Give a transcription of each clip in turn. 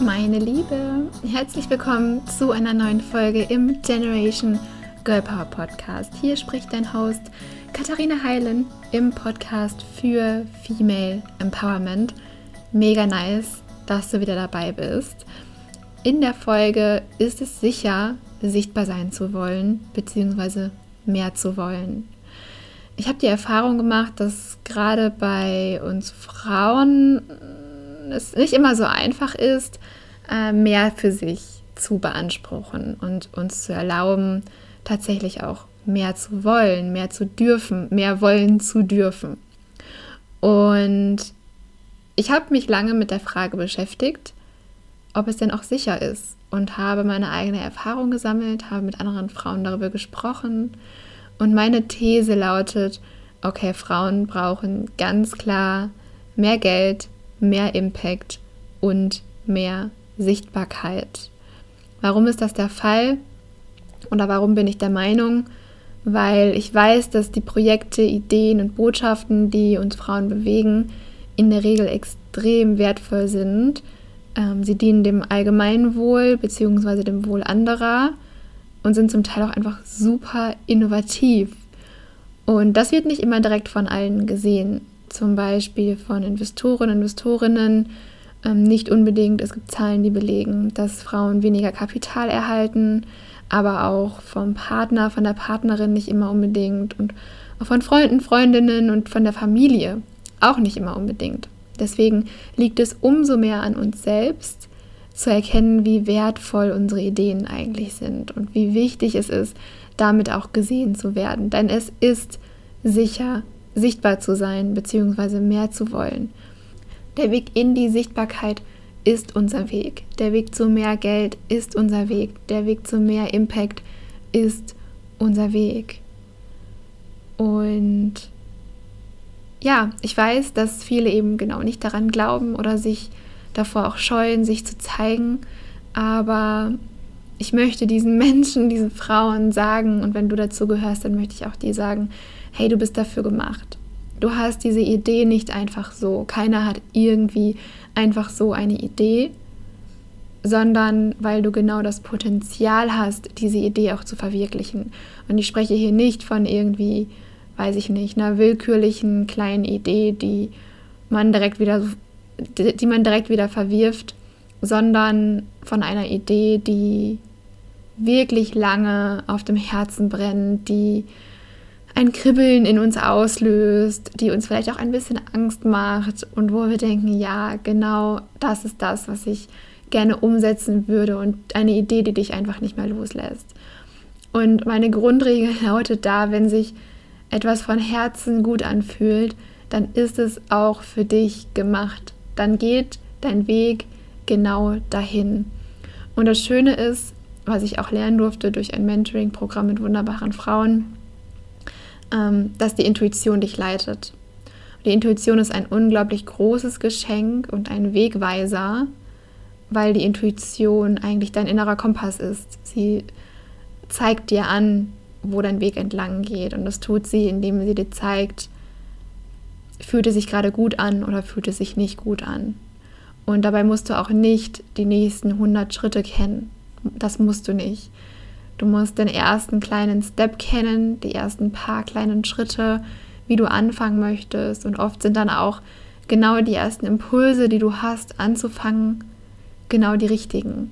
Meine Liebe, herzlich willkommen zu einer neuen Folge im Generation Girl Power Podcast. Hier spricht dein Host Katharina Heilen im Podcast für Female Empowerment. Mega nice, dass du wieder dabei bist. In der Folge ist es sicher, sichtbar sein zu wollen, beziehungsweise mehr zu wollen. Ich habe die Erfahrung gemacht, dass gerade bei uns Frauen es nicht immer so einfach ist, äh, mehr für sich zu beanspruchen und uns zu erlauben, tatsächlich auch mehr zu wollen, mehr zu dürfen, mehr wollen zu dürfen. Und ich habe mich lange mit der Frage beschäftigt, ob es denn auch sicher ist und habe meine eigene Erfahrung gesammelt, habe mit anderen Frauen darüber gesprochen und meine These lautet, okay, Frauen brauchen ganz klar mehr Geld, mehr Impact und mehr Sichtbarkeit. Warum ist das der Fall? Oder warum bin ich der Meinung? Weil ich weiß, dass die Projekte, Ideen und Botschaften, die uns Frauen bewegen, in der Regel extrem wertvoll sind. Ähm, sie dienen dem Allgemeinwohl bzw. dem Wohl anderer und sind zum Teil auch einfach super innovativ. Und das wird nicht immer direkt von allen gesehen zum Beispiel von Investoren, Investorinnen ähm, nicht unbedingt. Es gibt Zahlen, die belegen, dass Frauen weniger Kapital erhalten, aber auch vom Partner, von der Partnerin nicht immer unbedingt und auch von Freunden, Freundinnen und von der Familie auch nicht immer unbedingt. Deswegen liegt es umso mehr an uns selbst, zu erkennen, wie wertvoll unsere Ideen eigentlich sind und wie wichtig es ist, damit auch gesehen zu werden. Denn es ist sicher sichtbar zu sein bzw. mehr zu wollen. Der Weg in die Sichtbarkeit ist unser Weg. Der Weg zu mehr Geld ist unser Weg. Der Weg zu mehr Impact ist unser Weg. Und ja, ich weiß, dass viele eben genau nicht daran glauben oder sich davor auch scheuen, sich zu zeigen. Aber ich möchte diesen Menschen, diesen Frauen sagen, und wenn du dazu gehörst, dann möchte ich auch dir sagen, hey, du bist dafür gemacht. Du hast diese Idee nicht einfach so. Keiner hat irgendwie einfach so eine Idee, sondern weil du genau das Potenzial hast, diese Idee auch zu verwirklichen. Und ich spreche hier nicht von irgendwie, weiß ich nicht, einer willkürlichen kleinen Idee, die man direkt wieder, die man direkt wieder verwirft, sondern von einer Idee, die wirklich lange auf dem Herzen brennt, die ein Kribbeln in uns auslöst, die uns vielleicht auch ein bisschen Angst macht und wo wir denken, ja, genau das ist das, was ich gerne umsetzen würde und eine Idee, die dich einfach nicht mehr loslässt. Und meine Grundregel lautet da, wenn sich etwas von Herzen gut anfühlt, dann ist es auch für dich gemacht. Dann geht dein Weg genau dahin. Und das Schöne ist, was ich auch lernen durfte durch ein Mentoring-Programm mit wunderbaren Frauen, ähm, dass die Intuition dich leitet. Die Intuition ist ein unglaublich großes Geschenk und ein Wegweiser, weil die Intuition eigentlich dein innerer Kompass ist. Sie zeigt dir an, wo dein Weg entlang geht. Und das tut sie, indem sie dir zeigt, fühlt es sich gerade gut an oder fühlt es sich nicht gut an. Und dabei musst du auch nicht die nächsten 100 Schritte kennen. Das musst du nicht. Du musst den ersten kleinen Step kennen, die ersten paar kleinen Schritte, wie du anfangen möchtest. Und oft sind dann auch genau die ersten Impulse, die du hast, anzufangen, genau die richtigen.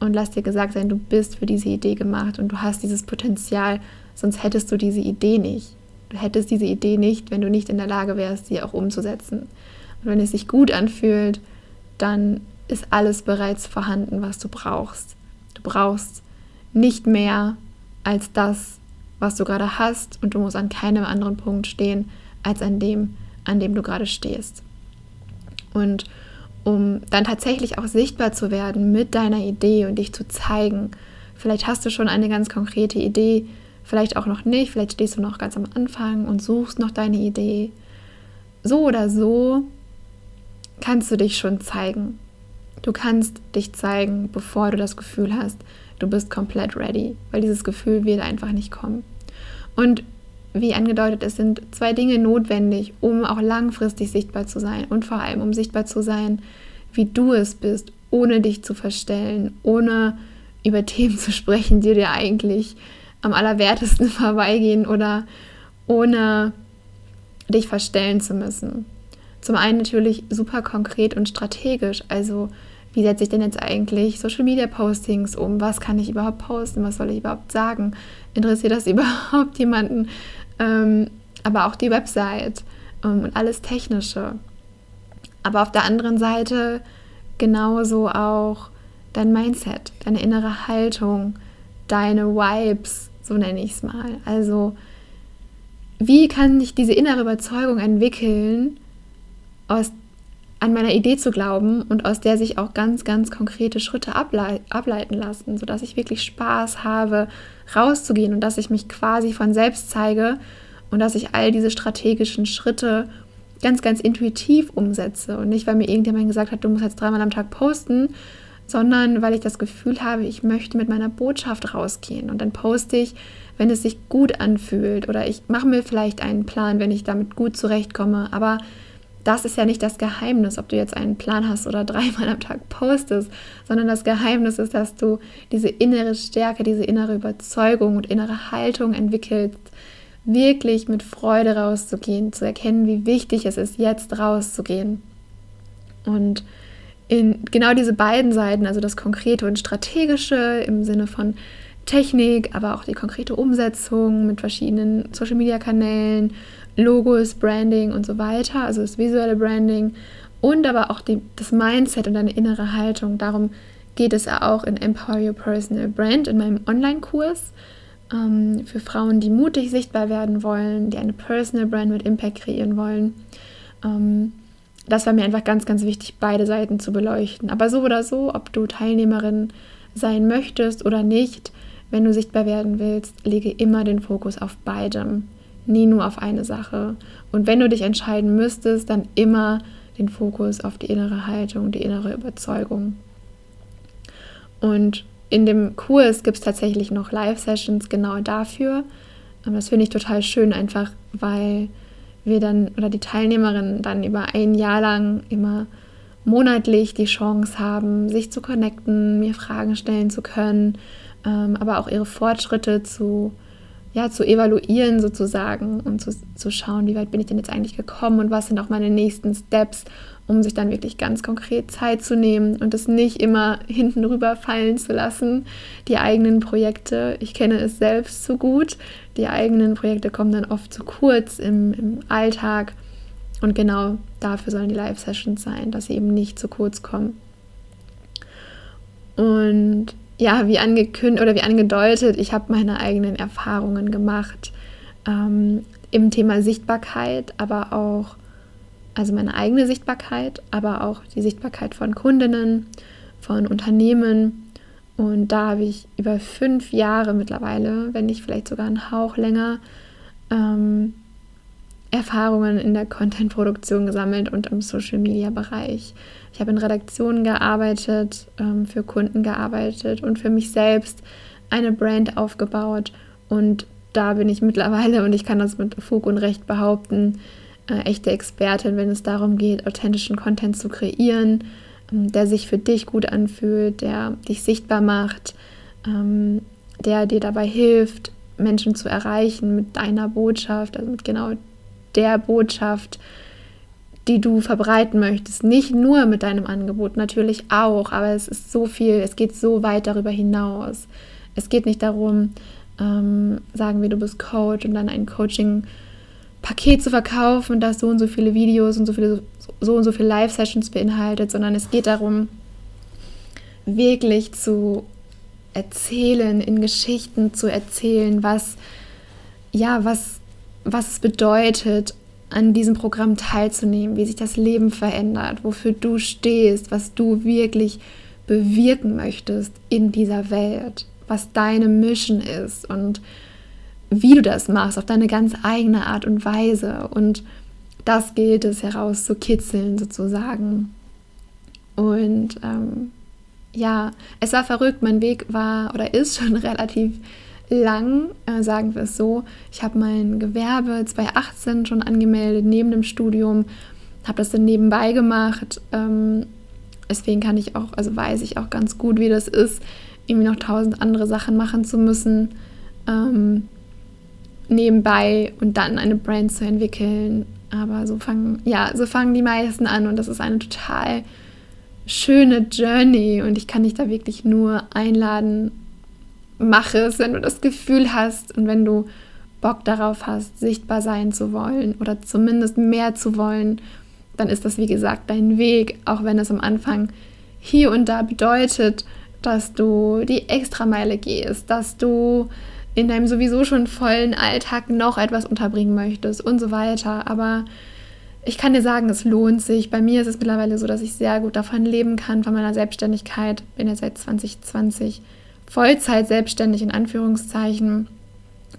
Und lass dir gesagt sein, du bist für diese Idee gemacht und du hast dieses Potenzial, sonst hättest du diese Idee nicht. Du hättest diese Idee nicht, wenn du nicht in der Lage wärst, sie auch umzusetzen. Und wenn es sich gut anfühlt, dann ist alles bereits vorhanden, was du brauchst. Du brauchst nicht mehr als das, was du gerade hast und du musst an keinem anderen Punkt stehen als an dem, an dem du gerade stehst. Und um dann tatsächlich auch sichtbar zu werden mit deiner Idee und dich zu zeigen, vielleicht hast du schon eine ganz konkrete Idee, vielleicht auch noch nicht, vielleicht stehst du noch ganz am Anfang und suchst noch deine Idee. So oder so kannst du dich schon zeigen. Du kannst dich zeigen, bevor du das Gefühl hast, du bist komplett ready, weil dieses Gefühl wird einfach nicht kommen. Und wie angedeutet, es sind zwei Dinge notwendig, um auch langfristig sichtbar zu sein und vor allem um sichtbar zu sein, wie du es bist, ohne dich zu verstellen, ohne über Themen zu sprechen, die dir eigentlich am allerwertesten vorbeigehen oder ohne dich verstellen zu müssen. Zum einen natürlich super konkret und strategisch, also wie setze ich denn jetzt eigentlich Social Media Postings um? Was kann ich überhaupt posten? Was soll ich überhaupt sagen? Interessiert das überhaupt jemanden? Ähm, aber auch die Website ähm, und alles Technische. Aber auf der anderen Seite genauso auch dein Mindset, deine innere Haltung, deine Vibes, so nenne ich es mal. Also, wie kann ich diese innere Überzeugung entwickeln, aus, an meiner Idee zu glauben und aus der sich auch ganz, ganz konkrete Schritte ablei ableiten lassen, sodass ich wirklich Spaß habe, rauszugehen und dass ich mich quasi von selbst zeige und dass ich all diese strategischen Schritte ganz, ganz intuitiv umsetze und nicht, weil mir irgendjemand gesagt hat, du musst jetzt dreimal am Tag posten, sondern weil ich das Gefühl habe, ich möchte mit meiner Botschaft rausgehen und dann poste ich, wenn es sich gut anfühlt oder ich mache mir vielleicht einen Plan, wenn ich damit gut zurechtkomme, aber das ist ja nicht das Geheimnis, ob du jetzt einen Plan hast oder dreimal am Tag postest, sondern das Geheimnis ist, dass du diese innere Stärke, diese innere Überzeugung und innere Haltung entwickelst, wirklich mit Freude rauszugehen, zu erkennen, wie wichtig es ist, jetzt rauszugehen. Und in genau diese beiden Seiten, also das Konkrete und Strategische im Sinne von Technik, aber auch die konkrete Umsetzung mit verschiedenen Social-Media-Kanälen, Logos, Branding und so weiter, also das visuelle Branding und aber auch die, das Mindset und deine innere Haltung. Darum geht es ja auch in Empower Your Personal Brand in meinem Online-Kurs ähm, für Frauen, die mutig sichtbar werden wollen, die eine Personal Brand mit Impact kreieren wollen. Ähm, das war mir einfach ganz, ganz wichtig, beide Seiten zu beleuchten. Aber so oder so, ob du Teilnehmerin sein möchtest oder nicht, wenn du sichtbar werden willst, lege immer den Fokus auf beidem, nie nur auf eine Sache. Und wenn du dich entscheiden müsstest, dann immer den Fokus auf die innere Haltung, die innere Überzeugung. Und in dem Kurs gibt es tatsächlich noch Live-Sessions genau dafür. Das finde ich total schön, einfach weil wir dann oder die Teilnehmerinnen dann über ein Jahr lang immer monatlich die Chance haben, sich zu connecten, mir Fragen stellen zu können, ähm, aber auch ihre Fortschritte zu, ja, zu evaluieren sozusagen und zu, zu schauen, wie weit bin ich denn jetzt eigentlich gekommen und was sind auch meine nächsten Steps um sich dann wirklich ganz konkret Zeit zu nehmen und es nicht immer hinten rüber fallen zu lassen, die eigenen Projekte. Ich kenne es selbst so gut. Die eigenen Projekte kommen dann oft zu kurz im, im Alltag. Und genau dafür sollen die Live-Sessions sein, dass sie eben nicht zu kurz kommen. Und ja, wie angekündigt oder wie angedeutet, ich habe meine eigenen Erfahrungen gemacht ähm, im Thema Sichtbarkeit, aber auch also meine eigene Sichtbarkeit, aber auch die Sichtbarkeit von Kundinnen, von Unternehmen. Und da habe ich über fünf Jahre mittlerweile, wenn nicht vielleicht sogar einen Hauch länger, ähm, Erfahrungen in der Content-Produktion gesammelt und im Social-Media-Bereich. Ich habe in Redaktionen gearbeitet, ähm, für Kunden gearbeitet und für mich selbst eine Brand aufgebaut. Und da bin ich mittlerweile, und ich kann das mit Fug und Recht behaupten, äh, echte Expertin, wenn es darum geht, authentischen Content zu kreieren, ähm, der sich für dich gut anfühlt, der dich sichtbar macht, ähm, der dir dabei hilft, Menschen zu erreichen mit deiner Botschaft, also mit genau der Botschaft, die du verbreiten möchtest. Nicht nur mit deinem Angebot, natürlich auch, aber es ist so viel, es geht so weit darüber hinaus. Es geht nicht darum, ähm, sagen wir, du bist Coach und dann ein Coaching Paket zu verkaufen, das so und so viele Videos und so viele so und so viele Live-Sessions beinhaltet, sondern es geht darum, wirklich zu erzählen, in Geschichten zu erzählen, was ja, was, was es bedeutet, an diesem Programm teilzunehmen, wie sich das Leben verändert, wofür du stehst, was du wirklich bewirken möchtest in dieser Welt, was deine Mission ist und wie du das machst, auf deine ganz eigene Art und Weise. Und das gilt es herauszukitzeln sozusagen. Und ähm, ja, es war verrückt. Mein Weg war oder ist schon relativ lang, äh, sagen wir es so. Ich habe mein Gewerbe 2018 schon angemeldet neben dem Studium, habe das dann nebenbei gemacht, ähm, deswegen kann ich auch, also weiß ich auch ganz gut, wie das ist, irgendwie noch tausend andere Sachen machen zu müssen. Ähm, nebenbei und dann eine Brand zu entwickeln. Aber so fangen, ja, so fangen die meisten an und das ist eine total schöne Journey und ich kann dich da wirklich nur einladen, mach es, wenn du das Gefühl hast und wenn du Bock darauf hast, sichtbar sein zu wollen oder zumindest mehr zu wollen, dann ist das wie gesagt dein Weg, auch wenn es am Anfang hier und da bedeutet, dass du die Extrameile gehst, dass du in deinem sowieso schon vollen Alltag noch etwas unterbringen möchtest und so weiter. Aber ich kann dir sagen, es lohnt sich. Bei mir ist es mittlerweile so, dass ich sehr gut davon leben kann, von meiner Selbstständigkeit. Bin ja seit 2020 Vollzeit selbstständig in Anführungszeichen.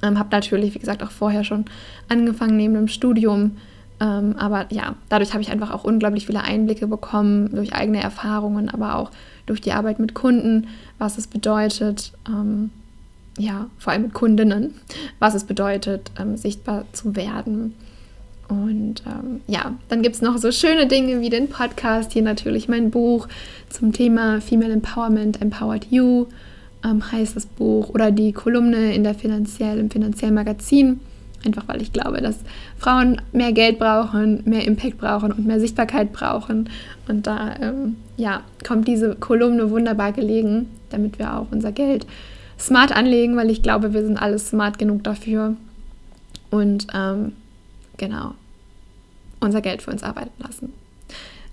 Ähm, habe natürlich, wie gesagt, auch vorher schon angefangen neben dem Studium. Ähm, aber ja, dadurch habe ich einfach auch unglaublich viele Einblicke bekommen durch eigene Erfahrungen, aber auch durch die Arbeit mit Kunden, was es bedeutet, ähm, ja, vor allem mit Kundinnen, was es bedeutet, ähm, sichtbar zu werden. Und ähm, ja, dann gibt es noch so schöne Dinge wie den Podcast, hier natürlich mein Buch zum Thema Female Empowerment, Empowered You ähm, heißt das Buch, oder die Kolumne in der finanziell, im finanziellen Magazin. Einfach weil ich glaube, dass Frauen mehr Geld brauchen, mehr Impact brauchen und mehr Sichtbarkeit brauchen. Und da ähm, ja, kommt diese Kolumne wunderbar gelegen, damit wir auch unser Geld smart anlegen, weil ich glaube, wir sind alle smart genug dafür. Und ähm, genau, unser Geld für uns arbeiten lassen.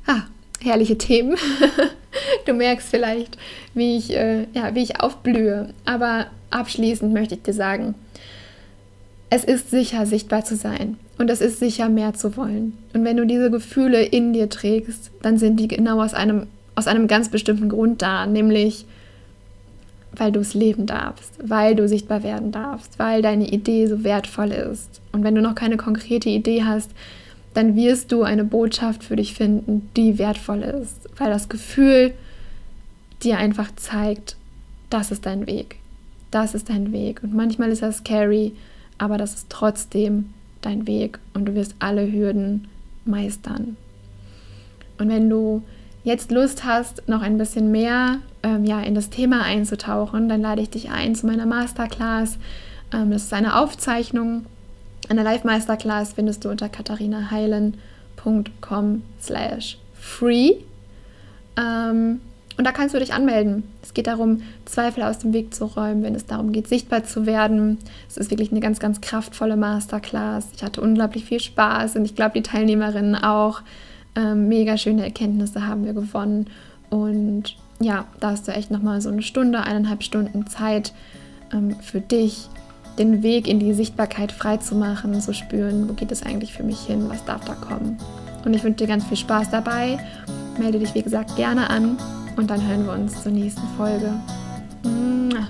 Ah, herrliche Themen. du merkst vielleicht, wie ich, äh, ja, wie ich aufblühe. Aber abschließend möchte ich dir sagen, es ist sicher, sichtbar zu sein. Und es ist sicher, mehr zu wollen. Und wenn du diese Gefühle in dir trägst, dann sind die genau aus einem, aus einem ganz bestimmten Grund da, nämlich weil du es leben darfst, weil du sichtbar werden darfst, weil deine Idee so wertvoll ist. Und wenn du noch keine konkrete Idee hast, dann wirst du eine Botschaft für dich finden, die wertvoll ist, weil das Gefühl dir einfach zeigt, das ist dein Weg. Das ist dein Weg. Und manchmal ist das scary, aber das ist trotzdem dein Weg und du wirst alle Hürden meistern. Und wenn du jetzt Lust hast, noch ein bisschen mehr ähm, ja, in das Thema einzutauchen, dann lade ich dich ein zu meiner Masterclass. Ähm, das ist eine Aufzeichnung. Eine Live-Masterclass findest du unter katharinaheilen.com slash free. Ähm, und da kannst du dich anmelden. Es geht darum, Zweifel aus dem Weg zu räumen, wenn es darum geht, sichtbar zu werden. Es ist wirklich eine ganz, ganz kraftvolle Masterclass. Ich hatte unglaublich viel Spaß und ich glaube, die Teilnehmerinnen auch. Ähm, mega schöne Erkenntnisse haben wir gewonnen. Und ja, da hast du echt nochmal so eine Stunde, eineinhalb Stunden Zeit ähm, für dich, den Weg in die Sichtbarkeit frei zu machen, zu spüren, wo geht es eigentlich für mich hin, was darf da kommen. Und ich wünsche dir ganz viel Spaß dabei. Melde dich, wie gesagt, gerne an und dann hören wir uns zur nächsten Folge. Mua.